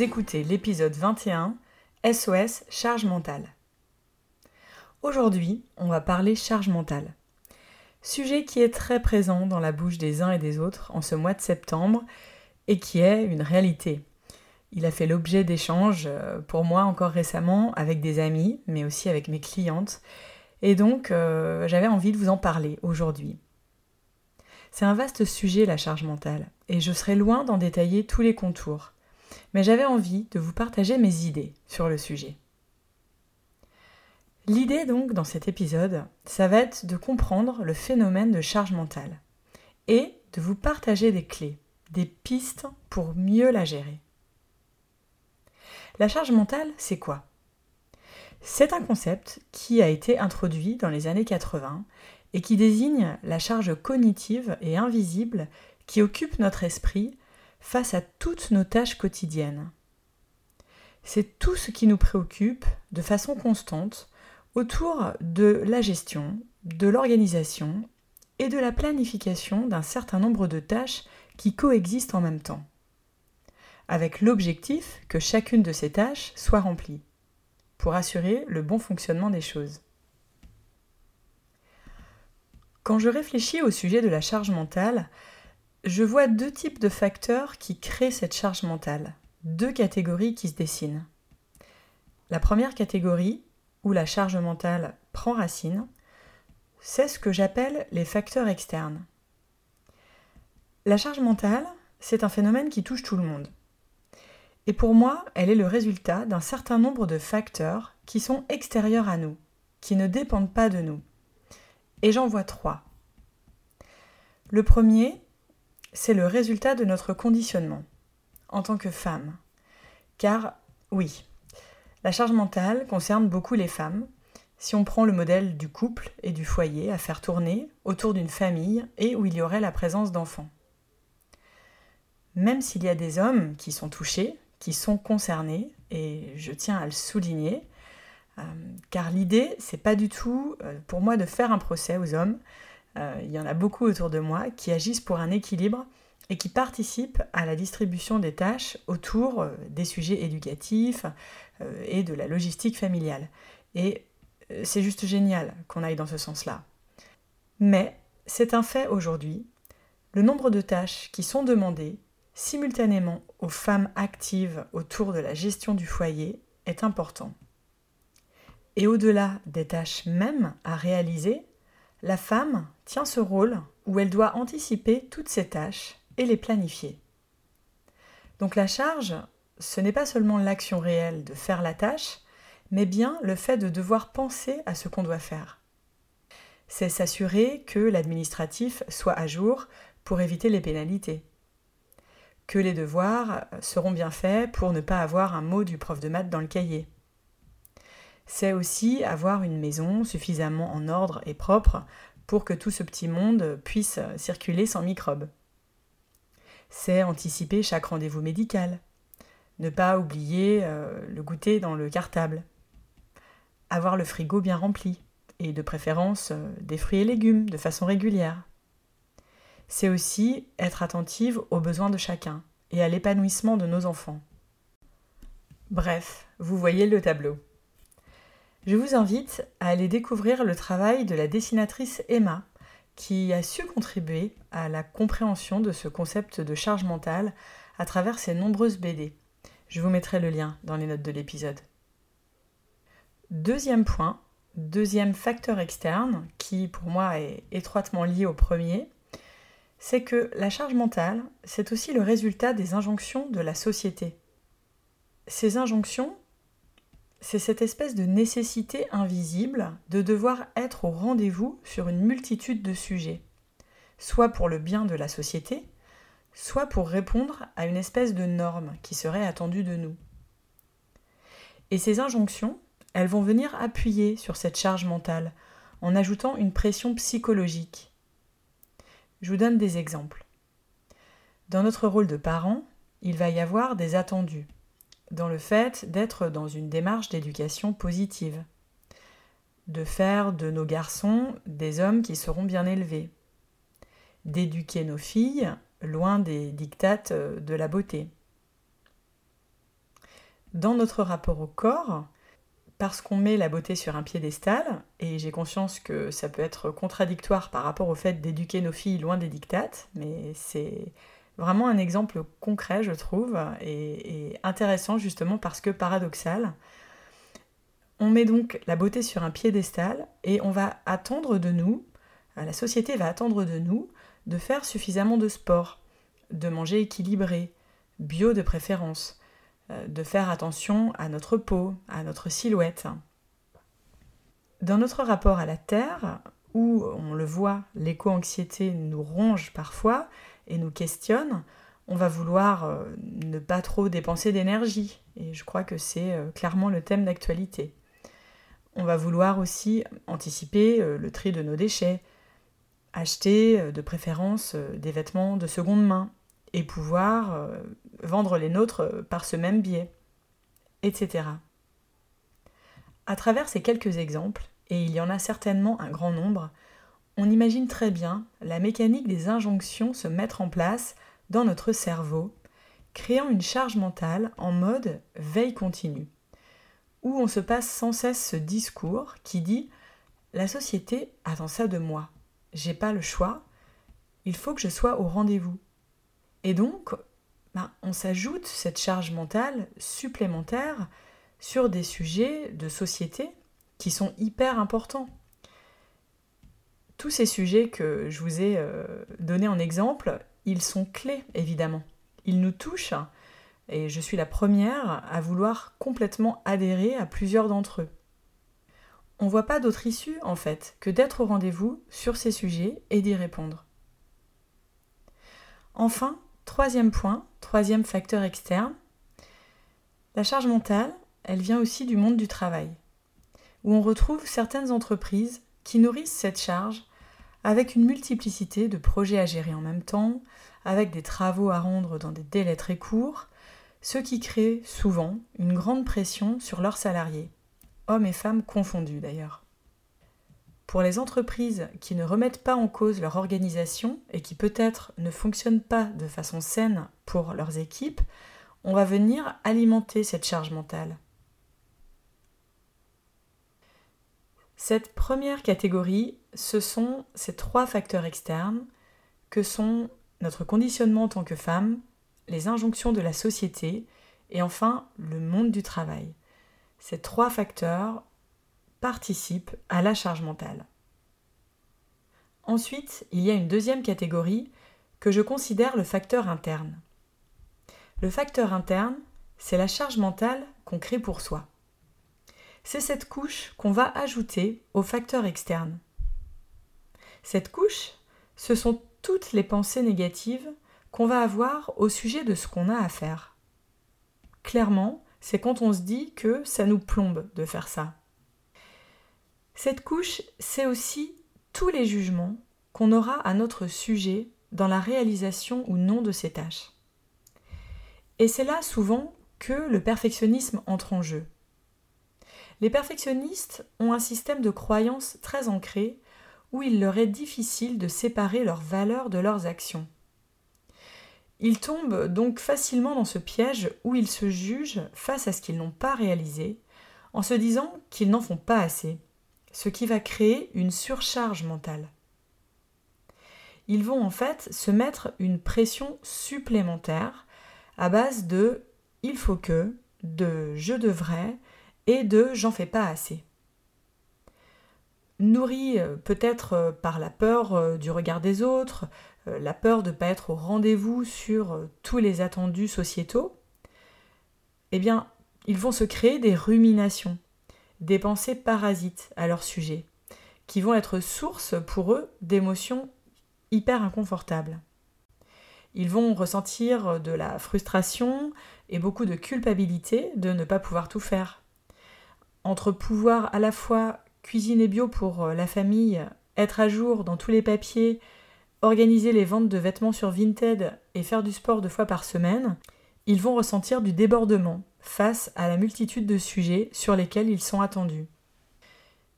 Écoutez l'épisode 21 SOS charge mentale. Aujourd'hui, on va parler charge mentale. Sujet qui est très présent dans la bouche des uns et des autres en ce mois de septembre et qui est une réalité. Il a fait l'objet d'échanges euh, pour moi encore récemment avec des amis, mais aussi avec mes clientes. Et donc, euh, j'avais envie de vous en parler aujourd'hui. C'est un vaste sujet, la charge mentale, et je serai loin d'en détailler tous les contours mais j'avais envie de vous partager mes idées sur le sujet. L'idée donc dans cet épisode, ça va être de comprendre le phénomène de charge mentale et de vous partager des clés, des pistes pour mieux la gérer. La charge mentale, c'est quoi? C'est un concept qui a été introduit dans les années 80 et qui désigne la charge cognitive et invisible qui occupe notre esprit face à toutes nos tâches quotidiennes. C'est tout ce qui nous préoccupe de façon constante autour de la gestion, de l'organisation et de la planification d'un certain nombre de tâches qui coexistent en même temps, avec l'objectif que chacune de ces tâches soit remplie, pour assurer le bon fonctionnement des choses. Quand je réfléchis au sujet de la charge mentale, je vois deux types de facteurs qui créent cette charge mentale, deux catégories qui se dessinent. La première catégorie, où la charge mentale prend racine, c'est ce que j'appelle les facteurs externes. La charge mentale, c'est un phénomène qui touche tout le monde. Et pour moi, elle est le résultat d'un certain nombre de facteurs qui sont extérieurs à nous, qui ne dépendent pas de nous. Et j'en vois trois. Le premier, c'est le résultat de notre conditionnement en tant que femme. Car oui, la charge mentale concerne beaucoup les femmes. Si on prend le modèle du couple et du foyer à faire tourner autour d'une famille et où il y aurait la présence d'enfants. Même s'il y a des hommes qui sont touchés, qui sont concernés, et je tiens à le souligner, euh, car l'idée, c'est pas du tout euh, pour moi de faire un procès aux hommes, euh, il y en a beaucoup autour de moi qui agissent pour un équilibre et qui participent à la distribution des tâches autour euh, des sujets éducatifs euh, et de la logistique familiale. Et c'est juste génial qu'on aille dans ce sens-là. Mais c'est un fait aujourd'hui, le nombre de tâches qui sont demandées simultanément aux femmes actives autour de la gestion du foyer est important. Et au-delà des tâches mêmes à réaliser, la femme tient ce rôle où elle doit anticiper toutes ses tâches et les planifier. Donc la charge, ce n'est pas seulement l'action réelle de faire la tâche, mais bien le fait de devoir penser à ce qu'on doit faire. C'est s'assurer que l'administratif soit à jour pour éviter les pénalités, que les devoirs seront bien faits pour ne pas avoir un mot du prof de maths dans le cahier, c'est aussi avoir une maison suffisamment en ordre et propre pour que tout ce petit monde puisse circuler sans microbes. C'est anticiper chaque rendez-vous médical, ne pas oublier euh, le goûter dans le cartable, avoir le frigo bien rempli, et de préférence euh, des fruits et légumes de façon régulière. C'est aussi être attentive aux besoins de chacun et à l'épanouissement de nos enfants. Bref, vous voyez le tableau. Je vous invite à aller découvrir le travail de la dessinatrice Emma, qui a su contribuer à la compréhension de ce concept de charge mentale à travers ses nombreuses BD. Je vous mettrai le lien dans les notes de l'épisode. Deuxième point, deuxième facteur externe qui pour moi est étroitement lié au premier, c'est que la charge mentale, c'est aussi le résultat des injonctions de la société. Ces injonctions, c'est cette espèce de nécessité invisible de devoir être au rendez-vous sur une multitude de sujets, soit pour le bien de la société, soit pour répondre à une espèce de norme qui serait attendue de nous. Et ces injonctions, elles vont venir appuyer sur cette charge mentale en ajoutant une pression psychologique. Je vous donne des exemples. Dans notre rôle de parent, il va y avoir des attendus, dans le fait d'être dans une démarche d'éducation positive, de faire de nos garçons des hommes qui seront bien élevés, d'éduquer nos filles loin des dictates de la beauté. Dans notre rapport au corps, parce qu'on met la beauté sur un piédestal, et j'ai conscience que ça peut être contradictoire par rapport au fait d'éduquer nos filles loin des dictates, mais c'est vraiment un exemple concret, je trouve, et, intéressant justement parce que paradoxal. On met donc la beauté sur un piédestal et on va attendre de nous, euh, la société va attendre de nous, de faire suffisamment de sport, de manger équilibré, bio de préférence, euh, de faire attention à notre peau, à notre silhouette. Dans notre rapport à la Terre, où on le voit, l'éco-anxiété nous ronge parfois, et nous questionne, on va vouloir euh, ne pas trop dépenser d'énergie. Et je crois que c'est euh, clairement le thème d'actualité. On va vouloir aussi anticiper euh, le tri de nos déchets, acheter de préférence des vêtements de seconde main et pouvoir vendre les nôtres par ce même biais, etc. À travers ces quelques exemples, et il y en a certainement un grand nombre, on imagine très bien la mécanique des injonctions se mettre en place dans notre cerveau, créant une charge mentale en mode veille continue, où on se passe sans cesse ce discours qui dit La société attend ça de moi, j'ai pas le choix, il faut que je sois au rendez-vous. Et donc, ben, on s'ajoute cette charge mentale supplémentaire sur des sujets de société qui sont hyper importants tous ces sujets que je vous ai euh, donnés en exemple, ils sont clés, évidemment. Ils nous touchent et je suis la première à vouloir complètement adhérer à plusieurs d'entre eux. On ne voit pas d'autre issue, en fait, que d'être au rendez-vous sur ces sujets et d'y répondre. Enfin, troisième point, troisième facteur externe, la charge mentale, elle vient aussi du monde du travail, où on retrouve certaines entreprises qui nourrissent cette charge avec une multiplicité de projets à gérer en même temps, avec des travaux à rendre dans des délais très courts, ce qui crée souvent une grande pression sur leurs salariés, hommes et femmes confondus d'ailleurs. Pour les entreprises qui ne remettent pas en cause leur organisation et qui peut-être ne fonctionnent pas de façon saine pour leurs équipes, on va venir alimenter cette charge mentale. Cette première catégorie, ce sont ces trois facteurs externes que sont notre conditionnement en tant que femme, les injonctions de la société et enfin le monde du travail. Ces trois facteurs participent à la charge mentale. Ensuite, il y a une deuxième catégorie que je considère le facteur interne. Le facteur interne, c'est la charge mentale qu'on crée pour soi c'est cette couche qu'on va ajouter au facteur externe. Cette couche, ce sont toutes les pensées négatives qu'on va avoir au sujet de ce qu'on a à faire. Clairement, c'est quand on se dit que ça nous plombe de faire ça. Cette couche, c'est aussi tous les jugements qu'on aura à notre sujet dans la réalisation ou non de ces tâches. Et c'est là souvent que le perfectionnisme entre en jeu. Les perfectionnistes ont un système de croyance très ancré où il leur est difficile de séparer leurs valeurs de leurs actions. Ils tombent donc facilement dans ce piège où ils se jugent face à ce qu'ils n'ont pas réalisé, en se disant qu'ils n'en font pas assez, ce qui va créer une surcharge mentale. Ils vont en fait se mettre une pression supplémentaire à base de il faut que, de je devrais, et de j'en fais pas assez. Nourri euh, peut-être euh, par la peur euh, du regard des autres, la peur de ne pas être au rendez-vous sur tous les attendus sociétaux, eh bien, ils vont se créer des ruminations, des pensées parasites à leur sujet, qui vont être source pour eux d'émotions hyper inconfortables. Ils vont ressentir de la frustration et beaucoup de culpabilité de ne pas pouvoir tout faire. Entre pouvoir à la fois cuisiner bio pour euh, la famille, être à jour dans tous les papiers, organiser les ventes de vêtements sur Vinted et faire du sport deux fois par semaine, ils vont ressentir du débordement face à la multitude de sujets sur lesquels ils sont attendus.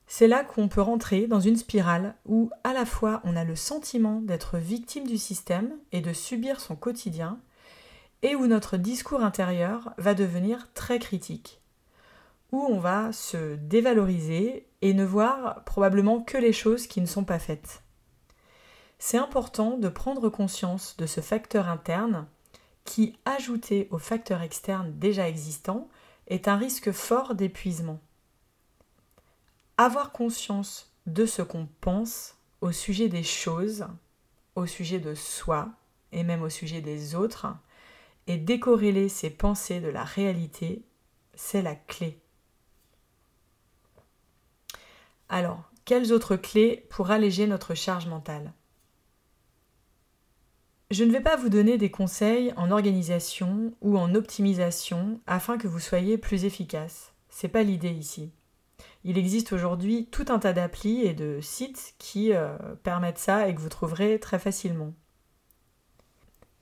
C'est là qu'on peut rentrer dans une spirale où à la fois on a le sentiment d'être victime du système et de subir son quotidien, et où notre discours intérieur va devenir très critique, où on va se dévaloriser et ne voir probablement que les choses qui ne sont pas faites. C'est important de prendre conscience de ce facteur interne qui, ajouté aux facteurs externes déjà existants, est un risque fort d'épuisement avoir conscience de ce qu'on pense au sujet des choses, au sujet de soi et même au sujet des autres, et décorréler ses pensées de la réalité, c'est la clé. Alors, quelles autres clés pour alléger notre charge mentale? Je ne vais pas vous donner des conseils en organisation ou en optimisation afin que vous soyez plus efficace. C'est pas l'idée ici. Il existe aujourd'hui tout un tas d'applis et de sites qui euh, permettent ça et que vous trouverez très facilement.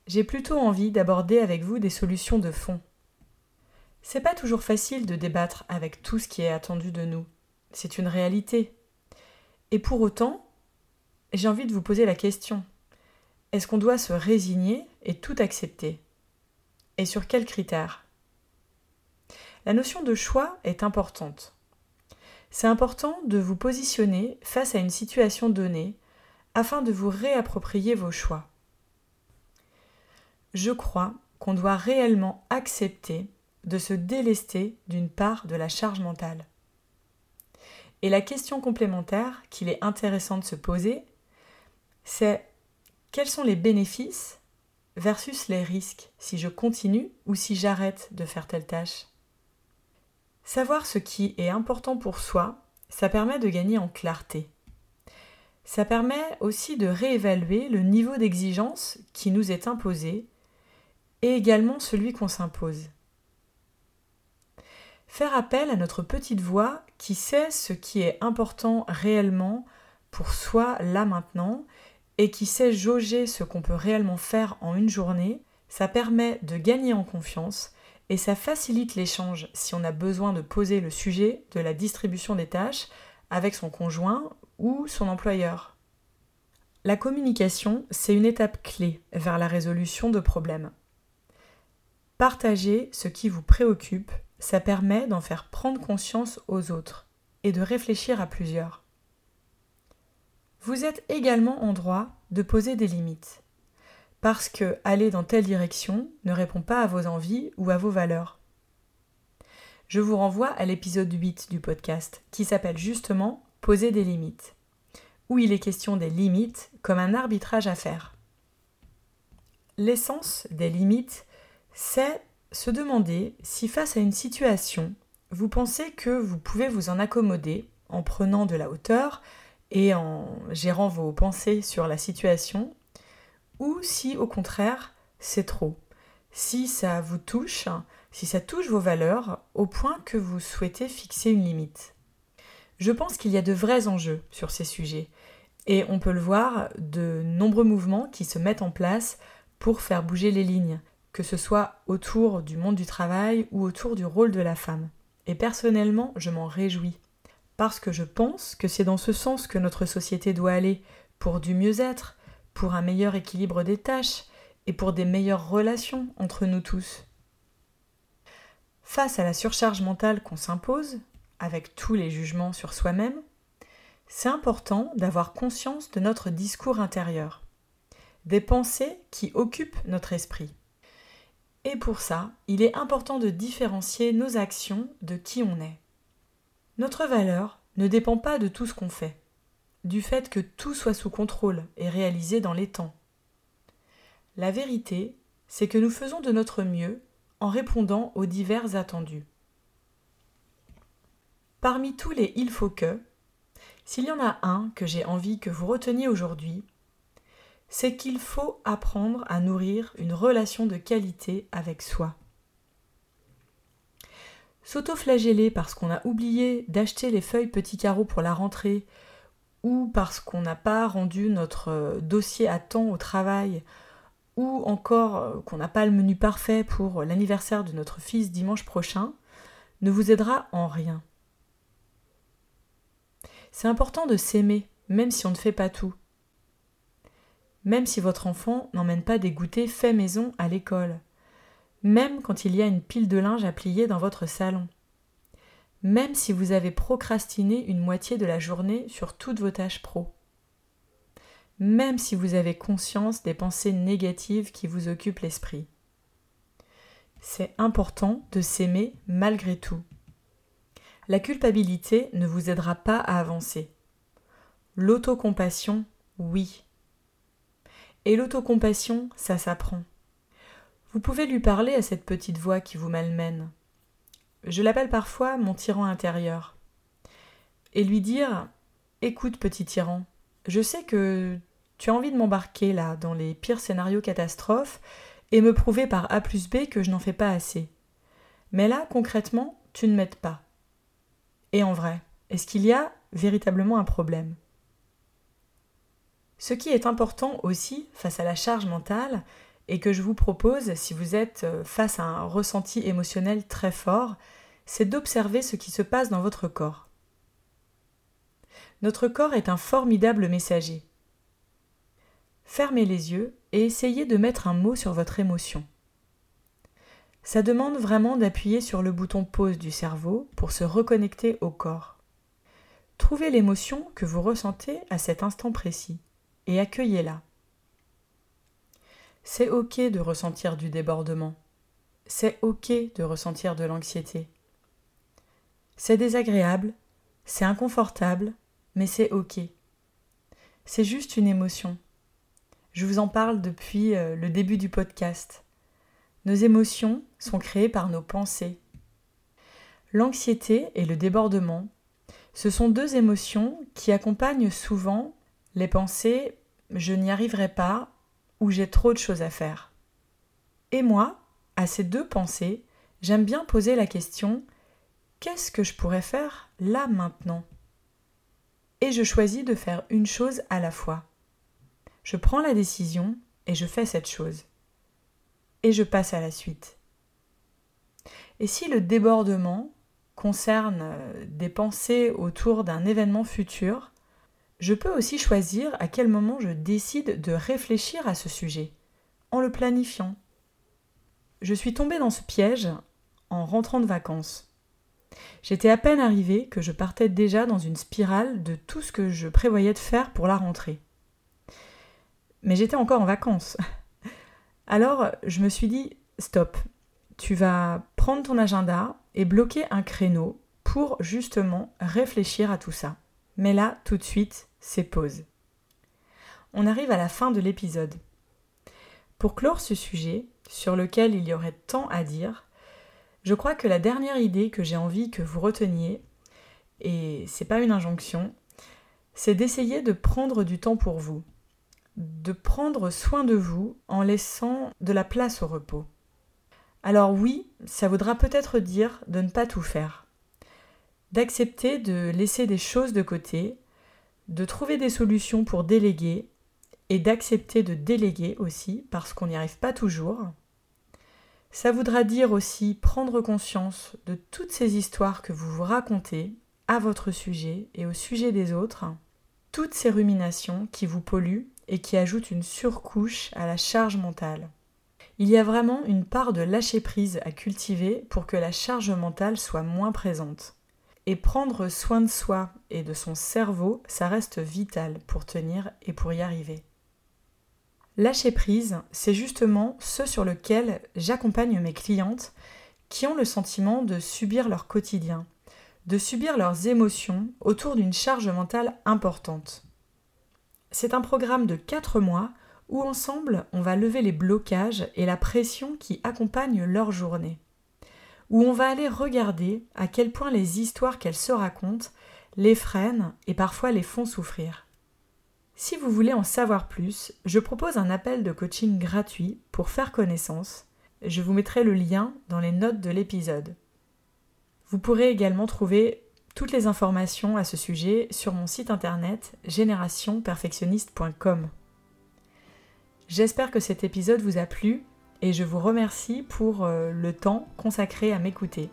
J'ai plutôt envie d'aborder avec vous des solutions de fond. C'est pas toujours facile de débattre avec tout ce qui est attendu de nous. C'est une réalité. Et pour autant, j'ai envie de vous poser la question. Est-ce qu'on doit se résigner et tout accepter? Et sur quels critères? La notion de choix est importante. C'est important de vous positionner face à une situation donnée afin de vous réapproprier vos choix. Je crois qu'on doit réellement accepter de se délester d'une part de la charge mentale. Et la question complémentaire qu'il est intéressant de se poser, c'est quels sont les bénéfices versus les risques si je continue ou si j'arrête de faire telle tâche? Savoir ce qui est important pour soi, ça permet de gagner en clarté. Ça permet aussi de réévaluer le niveau d'exigence qui nous est imposé et également celui qu'on s'impose. Faire appel à notre petite voix qui sait ce qui est important réellement pour soi là maintenant et qui sait jauger ce qu'on peut réellement faire en une journée, ça permet de gagner en confiance et ça facilite l'échange si on a besoin de poser le sujet de la distribution des tâches avec son conjoint ou son employeur. La communication, c'est une étape clé vers la résolution de problèmes. Partager ce qui vous préoccupe, ça permet d'en faire prendre conscience aux autres et de réfléchir à plusieurs. Vous êtes également en droit de poser des limites parce que aller dans telle direction ne répond pas à vos envies ou à vos valeurs. Je vous renvoie à l'épisode 8 du podcast qui s'appelle justement Poser des limites, où il est question des limites comme un arbitrage à faire. L'essence des limites, c'est se demander si face à une situation, vous pensez que vous pouvez vous en accommoder en prenant de la hauteur et en gérant vos pensées sur la situation ou si au contraire c'est trop. Si ça vous touche, si ça touche vos valeurs au point que vous souhaitez fixer une limite. Je pense qu'il y a de vrais enjeux sur ces sujets et on peut le voir de nombreux mouvements qui se mettent en place pour faire bouger les lignes, que ce soit autour du monde du travail ou autour du rôle de la femme. Et personnellement, je m'en réjouis parce que je pense que c'est dans ce sens que notre société doit aller pour du mieux-être, pour un meilleur équilibre des tâches et pour des meilleures relations entre nous tous. Face à la surcharge mentale qu'on s'impose, avec tous les jugements sur soi-même, c'est important d'avoir conscience de notre discours intérieur, des pensées qui occupent notre esprit. Et pour ça, il est important de différencier nos actions de qui on est. Notre valeur ne dépend pas de tout ce qu'on fait, du fait que tout soit sous contrôle et réalisé dans les temps. La vérité, c'est que nous faisons de notre mieux en répondant aux divers attendus. Parmi tous les il faut que, s'il y en a un que j'ai envie que vous reteniez aujourd'hui, c'est qu'il faut apprendre à nourrir une relation de qualité avec soi. S'auto-flageller parce qu'on a oublié d'acheter les feuilles petits carreaux pour la rentrée ou parce qu'on n'a pas rendu notre euh, dossier à temps au travail ou encore euh, qu'on n'a pas le menu parfait pour l'anniversaire de notre fils dimanche prochain, ne vous aidera en rien. C'est important de s'aimer, même si on ne fait pas tout. Même si votre enfant n'emmène pas des goûters faits maison à l'école. Même quand il y a une pile de linge à plier dans votre salon. Même si vous avez procrastiné une moitié de la journée sur toutes vos tâches pro. Même si vous avez conscience des pensées négatives qui vous occupent l'esprit. C'est important de s'aimer malgré tout. La culpabilité ne vous aidera pas à avancer. L'autocompassion, oui. Et l'autocompassion, ça s'apprend. Vous pouvez lui parler à cette petite voix qui vous malmène. Je l'appelle parfois mon tyran intérieur. Et lui dire Écoute, petit tyran, je sais que tu as envie de m'embarquer là dans les pires scénarios catastrophes et me prouver par A plus B que je n'en fais pas assez. Mais là, concrètement, tu ne m'aides pas. Et en vrai, est-ce qu'il y a véritablement un problème? Ce qui est important aussi face à la charge mentale, et que je vous propose si vous êtes euh, face à un ressenti émotionnel très fort, c'est d'observer ce qui se passe dans votre corps. Notre corps est un formidable messager. Fermez les yeux et essayez de mettre un mot sur votre émotion. Ça demande vraiment d'appuyer sur le bouton pause du cerveau pour se reconnecter au corps. Trouvez l'émotion que vous ressentez à cet instant précis et accueillez-la. C'est ok de ressentir du débordement. C'est ok de ressentir de l'anxiété. C'est désagréable, c'est inconfortable, mais c'est ok. C'est juste une émotion. Je vous en parle depuis euh, le début du podcast. Nos émotions sont créées par nos pensées. L'anxiété et le débordement, ce sont deux émotions qui accompagnent souvent les pensées je n'y arriverai pas ou j'ai trop de choses à faire. Et moi, à ces deux pensées, j'aime bien poser la question qu'est-ce que je pourrais faire là maintenant? Et je choisis de faire une chose à la fois. Je prends la décision et je fais cette chose et je passe à la suite. Et si le débordement concerne euh, des pensées autour d'un événement futur, je peux aussi choisir à quel moment je décide de réfléchir à ce sujet, en le planifiant. Je suis tombée dans ce piège en rentrant de vacances. J'étais à peine arrivée que je partais déjà dans une spirale de tout ce que je prévoyais de faire pour la rentrée. Mais j'étais encore en vacances. Alors je me suis dit, stop, tu vas prendre ton agenda et bloquer un créneau pour justement réfléchir à tout ça. Mais là, tout de suite, c'est pause. On arrive à la fin de l'épisode. Pour clore ce sujet, sur lequel il y aurait tant à dire, je crois que la dernière idée que j'ai envie que vous reteniez, et c'est pas une injonction, c'est d'essayer de prendre du temps pour vous, de prendre soin de vous en laissant de la place au repos. Alors oui, ça voudra peut-être dire de ne pas tout faire, d'accepter de laisser des choses de côté, de trouver des solutions pour déléguer et d'accepter de déléguer aussi parce qu'on n'y arrive pas toujours. Ça voudra dire aussi prendre conscience de toutes ces histoires que vous vous racontez à votre sujet et au sujet des autres, toutes ces ruminations qui vous polluent et qui ajoute une surcouche à la charge mentale. Il y a vraiment une part de lâcher prise à cultiver pour que la charge mentale soit moins présente. Et prendre soin de soi et de son cerveau, ça reste vital pour tenir et pour y arriver. Lâcher prise, c'est justement ce sur lequel j'accompagne mes clientes qui ont le sentiment de subir leur quotidien, de subir leurs émotions autour d'une charge mentale importante. C'est un programme de 4 mois où ensemble on va lever les blocages et la pression qui accompagnent leur journée. Où on va aller regarder à quel point les histoires qu'elles se racontent les freinent et parfois les font souffrir. Si vous voulez en savoir plus, je propose un appel de coaching gratuit pour faire connaissance. Je vous mettrai le lien dans les notes de l'épisode. Vous pourrez également trouver toutes les informations à ce sujet sur mon site internet générationperfectionniste.com. J'espère que cet épisode vous a plu et je vous remercie pour euh, le temps consacré à m'écouter.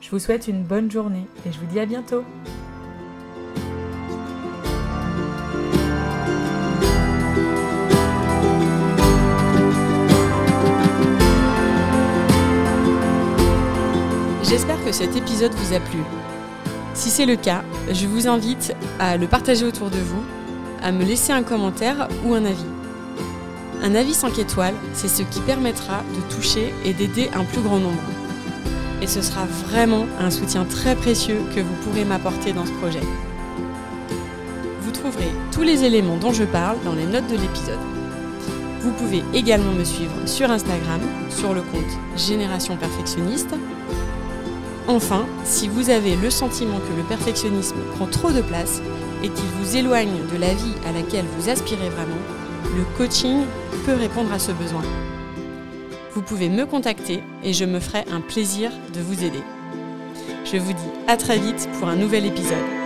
Je vous souhaite une bonne journée et je vous dis à bientôt. J'espère que cet épisode vous a plu. Si c'est le cas, je vous invite à le partager autour de vous, à me laisser un commentaire ou un avis. Un avis 5 étoiles, c'est ce qui permettra de toucher et d'aider un plus grand nombre. Et ce sera vraiment un soutien très précieux que vous pourrez m'apporter dans ce projet. Vous trouverez tous les éléments dont je parle dans les notes de l'épisode. Vous pouvez également me suivre sur Instagram, sur le compte Génération Perfectionniste, Enfin, si vous avez le sentiment que le perfectionnisme prend trop de place et qu'il vous éloigne de la vie à laquelle vous aspirez vraiment, le coaching peut répondre à ce besoin. Vous pouvez me contacter et je me ferai un plaisir de vous aider. Je vous dis à très vite pour un nouvel épisode.